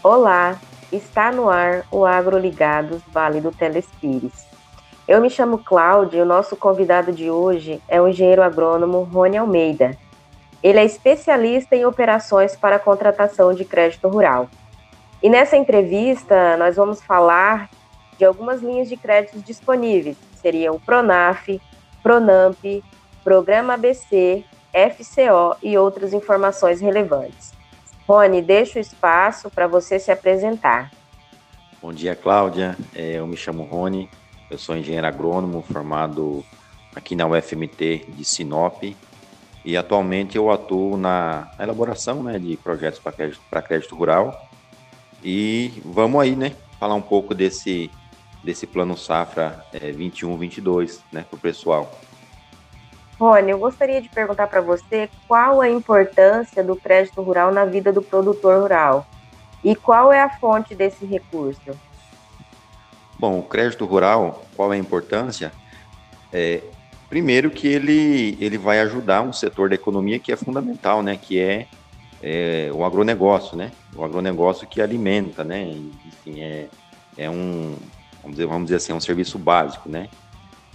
Olá, está no ar o AgroLigados Vale do Telespires. Eu me chamo Cláudia e o nosso convidado de hoje é o engenheiro agrônomo Rony Almeida. Ele é especialista em operações para contratação de crédito rural. E nessa entrevista nós vamos falar de algumas linhas de créditos disponíveis, seriam o Pronaf, Pronamp, Programa ABC, FCO e outras informações relevantes. Rony, deixo o espaço para você se apresentar. Bom dia, Cláudia. É, eu me chamo Rony, eu sou engenheiro agrônomo formado aqui na UFMT de Sinop e atualmente eu atuo na elaboração né, de projetos para crédito, crédito rural. E vamos aí, né, falar um pouco desse, desse plano safra é, 21-22 né, para o pessoal. Rony, eu gostaria de perguntar para você qual a importância do crédito rural na vida do produtor rural e qual é a fonte desse recurso. Bom, o crédito rural, qual é a importância? É, primeiro que ele, ele vai ajudar um setor da economia que é fundamental, né? Que é, é o agronegócio, né? O agronegócio que alimenta, né? Enfim, é, é um, vamos dizer, vamos dizer assim, é um serviço básico, né?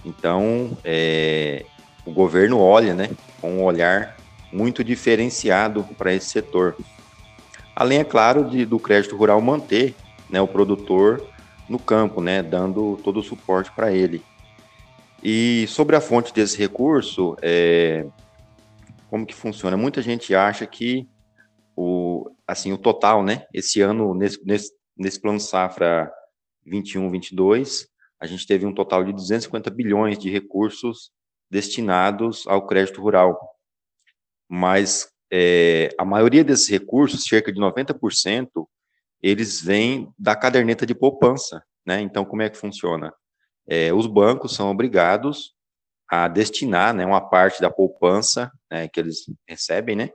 Então, é, o governo olha, né, com um olhar muito diferenciado para esse setor. Além, é claro, de, do crédito rural manter né, o produtor no campo, né, dando todo o suporte para ele. E sobre a fonte desse recurso, é, como que funciona? Muita gente acha que o, assim, o total, né, esse ano, nesse, nesse, nesse plano safra 21, 22, a gente teve um total de 250 bilhões de recursos destinados ao crédito rural. Mas é, a maioria desses recursos, cerca de 90%, eles vêm da caderneta de poupança. Né? Então, como é que funciona? É, os bancos são obrigados a destinar né, uma parte da poupança né, que eles recebem né,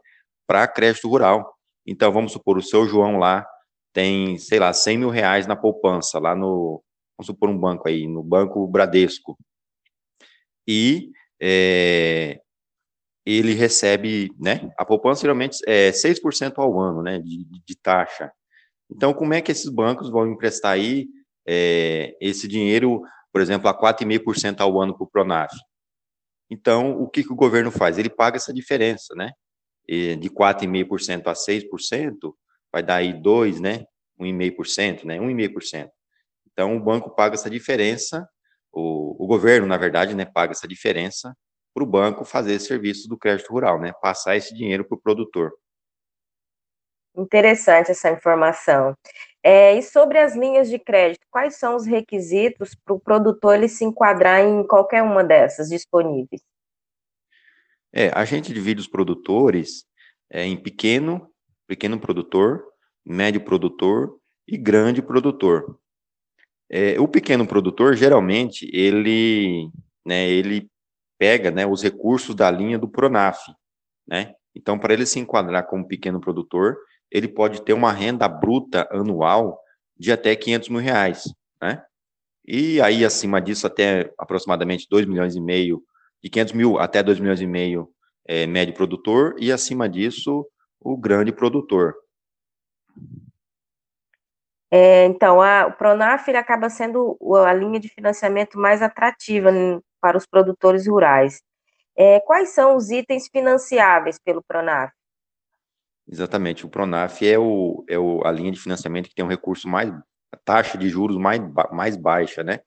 para crédito rural. Então, vamos supor, o seu João lá tem, sei lá, 100 mil reais na poupança, lá no, vamos supor um banco aí, no Banco Bradesco. E é, ele recebe, né, a poupança geralmente é 6% ao ano, né, de, de, taxa. Então, como é que esses bancos vão emprestar aí é, esse dinheiro, por exemplo, a 4,5% ao ano para o Pronaf? Então, o que, que o governo faz? Ele paga essa diferença, né, de 4,5% a 6%, vai dar aí 2, né, 1,5%, né, 1,5%. Então, o banco paga essa diferença o, o governo, na verdade, né, paga essa diferença para o banco fazer esse serviço do crédito rural, né, passar esse dinheiro para o produtor. Interessante essa informação. É, e sobre as linhas de crédito, quais são os requisitos para o produtor ele se enquadrar em qualquer uma dessas disponíveis? É, a gente divide os produtores é, em pequeno, pequeno produtor, médio produtor e grande produtor. É, o pequeno produtor, geralmente, ele, né, ele pega né, os recursos da linha do Pronaf, né? Então, para ele se enquadrar como pequeno produtor, ele pode ter uma renda bruta anual de até 500 mil reais, né? E aí, acima disso, até aproximadamente 2 milhões e meio, de 500 mil até 2 milhões e meio é, médio produtor, e acima disso, o grande produtor. É, então, a, o Pronaf acaba sendo a linha de financiamento mais atrativa para os produtores rurais. É, quais são os itens financiáveis pelo Pronaf? Exatamente, o Pronaf é, o, é o, a linha de financiamento que tem um recurso mais, a taxa de juros mais, mais baixa, né?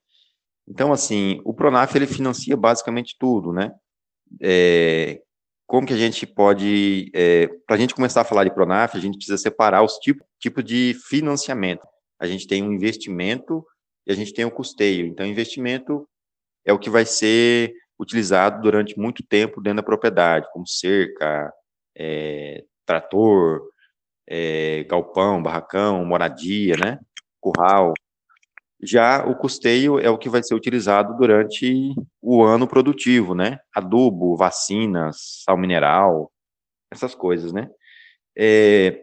Então, assim, o Pronaf ele financia basicamente tudo, né? É, como que a gente pode, é, para a gente começar a falar de Pronaf, a gente precisa separar os tipos tipo de financiamento a gente tem um investimento e a gente tem o um custeio. Então, investimento é o que vai ser utilizado durante muito tempo dentro da propriedade, como cerca, é, trator, é, galpão, barracão, moradia, né, curral. Já o custeio é o que vai ser utilizado durante o ano produtivo, né, adubo, vacinas, sal mineral, essas coisas, né. É,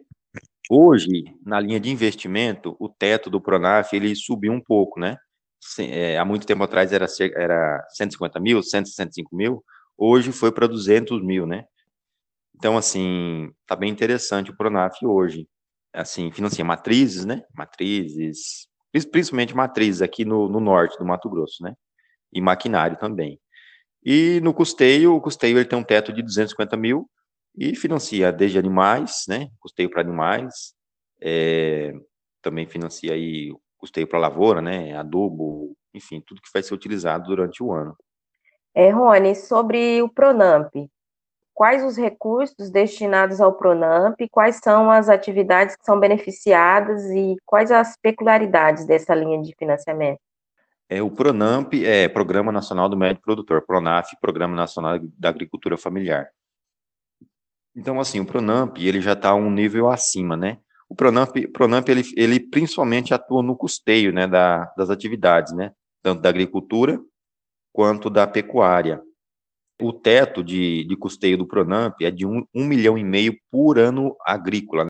Hoje, na linha de investimento, o teto do Pronaf, ele subiu um pouco, né? É, há muito tempo atrás era, era 150 mil, 165 mil, hoje foi para 200 mil, né? Então, assim, tá bem interessante o Pronaf hoje. assim, financia matrizes, né? Matrizes, principalmente matrizes aqui no, no norte do Mato Grosso, né? E maquinário também. E no custeio, o custeio ele tem um teto de 250 mil e financia desde animais, né? Custeio para animais, é, também financia aí custeio para lavoura, né? Adubo, enfim, tudo que vai ser utilizado durante o ano. É, Rony, sobre o Pronamp, quais os recursos destinados ao Pronamp, quais são as atividades que são beneficiadas e quais as peculiaridades dessa linha de financiamento? É, o Pronamp é Programa Nacional do Médio Produtor, Pronaf, Programa Nacional da Agricultura Familiar. Então, assim, o Pronamp, ele já está um nível acima, né? O Pronamp, Pronamp ele, ele principalmente atua no custeio, né, da, das atividades, né? Tanto da agricultura quanto da pecuária. O teto de, de custeio do Pronamp é de um, um milhão e meio por ano agrícola. Né?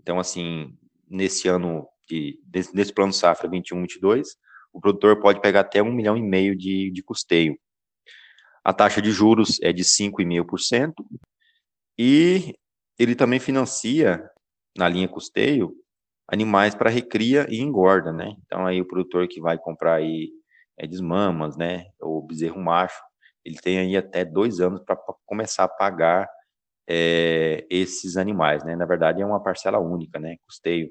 Então, assim, nesse ano, de, nesse plano safra 21-22, o produtor pode pegar até um milhão e meio de, de custeio. A taxa de juros é de 5,5%, e ele também financia, na linha custeio, animais para recria e engorda, né? Então, aí o produtor que vai comprar aí é, desmamas, né, ou bezerro macho, ele tem aí até dois anos para começar a pagar é, esses animais, né? Na verdade, é uma parcela única, né? Custeio.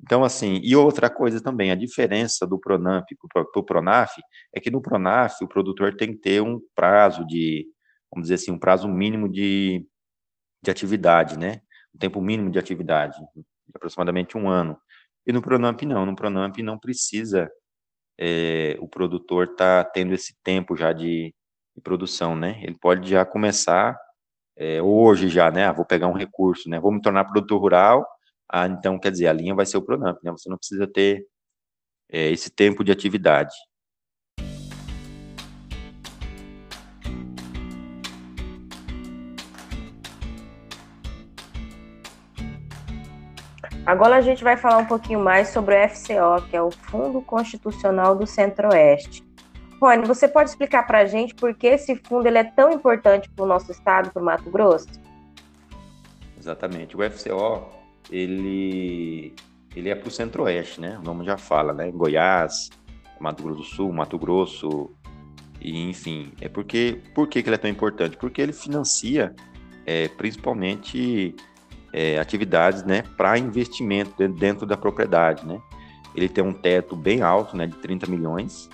Então, assim, e outra coisa também, a diferença do Pronamp para o Pronaf é que no Pronaf o produtor tem que ter um prazo de, vamos dizer assim, um prazo mínimo de, de atividade, né? Um tempo mínimo de atividade, aproximadamente um ano. E no Pronamp não, no Pronamp não precisa é, o produtor tá tendo esse tempo já de, de produção, né? Ele pode já começar é, hoje já, né? Ah, vou pegar um recurso, né? Vou me tornar produtor rural. Ah, então quer dizer, a linha vai ser o Pronamp, né? Você não precisa ter é, esse tempo de atividade. Agora a gente vai falar um pouquinho mais sobre o FCO, que é o Fundo Constitucional do Centro-Oeste. Rony, você pode explicar para a gente por que esse fundo ele é tão importante para o nosso estado, para o Mato Grosso? Exatamente. O FCO, ele, ele é para o Centro-Oeste, né? O nome já fala, né? Goiás, Mato Grosso do Sul, Mato Grosso, e enfim. É porque, por que, que ele é tão importante? Porque ele financia é, principalmente é, atividades né, para investimento dentro da propriedade. Né? Ele tem um teto bem alto, né, de 30 milhões,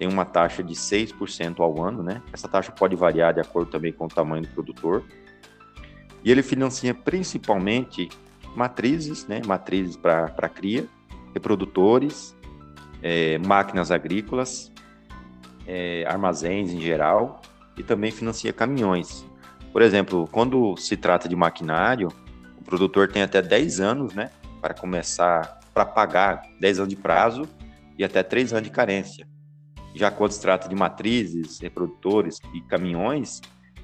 tem uma taxa de 6% ao ano, né? Essa taxa pode variar de acordo também com o tamanho do produtor. E ele financia principalmente matrizes, né? Matrizes para cria, reprodutores, é, máquinas agrícolas, é, armazéns em geral, e também financia caminhões. Por exemplo, quando se trata de maquinário, produtor tem até 10 anos, né, para começar, para pagar 10 anos de prazo e até 3 anos de carência. Já quando se trata de matrizes, reprodutores e caminhões,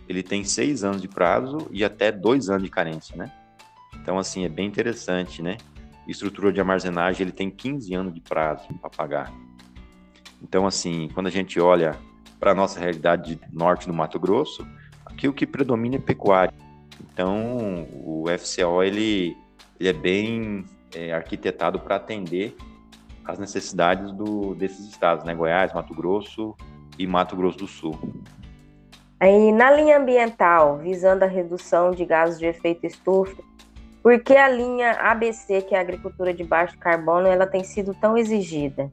ele tem 6 anos de prazo e até 2 anos de carência, né? Então, assim, é bem interessante, né? Estrutura de armazenagem, ele tem 15 anos de prazo para pagar. Então, assim, quando a gente olha para a nossa realidade norte do Mato Grosso, aqui o que predomina é pecuária. Então, o FCO ele, ele é bem é, arquitetado para atender as necessidades do, desses estados, né? Goiás, Mato Grosso e Mato Grosso do Sul. Aí, na linha ambiental, visando a redução de gases de efeito estufa, por que a linha ABC, que é a agricultura de baixo carbono, ela tem sido tão exigida?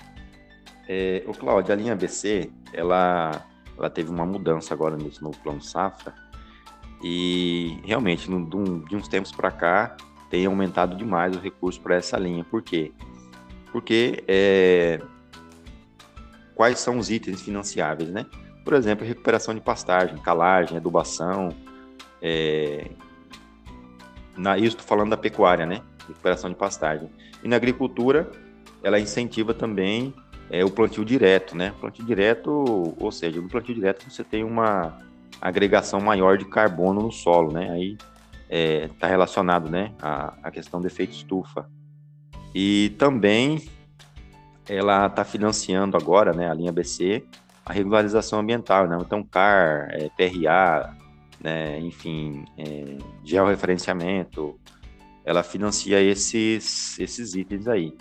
É, o Cláudio, a linha ABC, ela, ela teve uma mudança agora nesse novo plano safra, e realmente, de uns tempos para cá, tem aumentado demais o recurso para essa linha. Por quê? Porque é, quais são os itens financiáveis, né? Por exemplo, recuperação de pastagem, calagem, adubação. É, na, isso estou falando da pecuária, né? Recuperação de pastagem. E na agricultura, ela incentiva também é, o plantio direto, né? Plantio direto, ou seja, no plantio direto você tem uma agregação maior de carbono no solo, né? Aí está é, relacionado, né, à, à questão do efeito estufa. E também ela está financiando agora, né, a linha BC, a regularização ambiental, né? Então, CAR, é, PRA, né, enfim, é, georreferenciamento, ela financia esses, esses itens aí.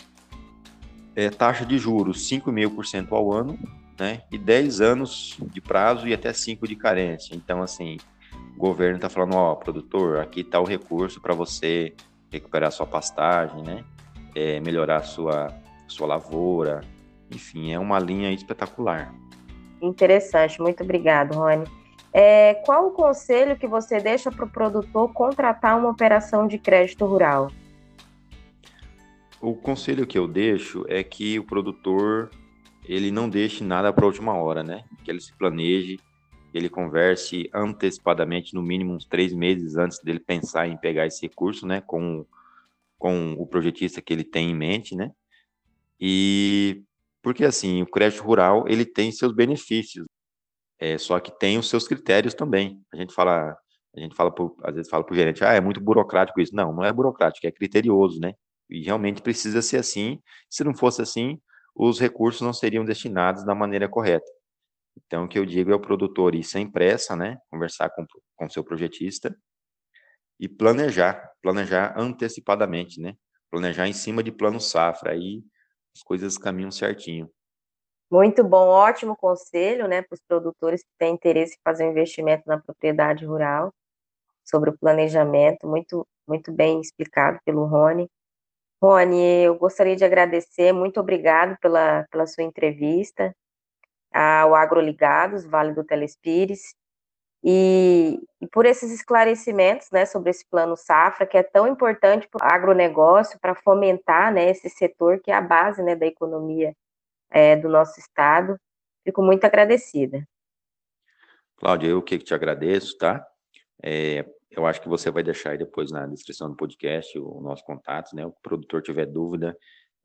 É, taxa de juros 5,5% ao ano, né? E 10 anos de prazo e até 5 de carência. Então, assim, o governo está falando, ó, produtor, aqui está o recurso para você recuperar sua pastagem, né? É, melhorar sua, sua lavoura. Enfim, é uma linha espetacular. Interessante, muito obrigado, Rony. É, qual o conselho que você deixa para o produtor contratar uma operação de crédito rural? O conselho que eu deixo é que o produtor ele não deixe nada para a última hora, né? Que ele se planeje, ele converse antecipadamente, no mínimo uns três meses antes dele pensar em pegar esse recurso, né? Com, com o projetista que ele tem em mente, né? E porque assim, o crédito rural ele tem seus benefícios. É, só que tem os seus critérios também. A gente fala, a gente fala, pro, às vezes fala para o gerente, ah, é muito burocrático isso. Não, não é burocrático, é criterioso, né? E realmente precisa ser assim. Se não fosse assim, os recursos não seriam destinados da maneira correta. Então, o que eu digo é o produtor ir sem pressa, né? Conversar com o seu projetista e planejar, planejar antecipadamente, né? Planejar em cima de plano safra, aí as coisas caminham certinho. Muito bom, ótimo conselho, né, para os produtores que têm interesse em fazer um investimento na propriedade rural, sobre o planejamento, muito, muito bem explicado pelo Rony. Rony, eu gostaria de agradecer, muito obrigado pela, pela sua entrevista ao AgroLigados, Vale do Telespires, e, e, por esses esclarecimentos né, sobre esse plano safra, que é tão importante para o agronegócio, para fomentar né, esse setor que é a base né, da economia é, do nosso estado. Fico muito agradecida. Cláudia, eu que te agradeço, tá? É, eu acho que você vai deixar aí depois na descrição do podcast o nosso contato, né? O produtor tiver dúvida,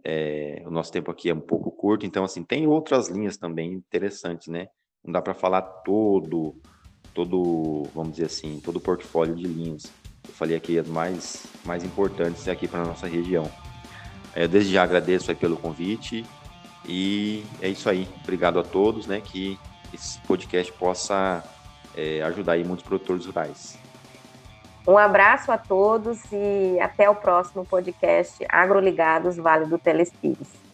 é, o nosso tempo aqui é um pouco curto, então assim tem outras linhas também interessantes, né? Não dá para falar todo, todo, vamos dizer assim, todo o portfólio de linhas. Eu falei aqui as mais mais importantes aqui para nossa região. É, desde já agradeço pelo convite e é isso aí. Obrigado a todos, né? Que esse podcast possa é, ajudar aí muitos produtores rurais. Um abraço a todos e até o próximo podcast Agroligados Vale do Telespires.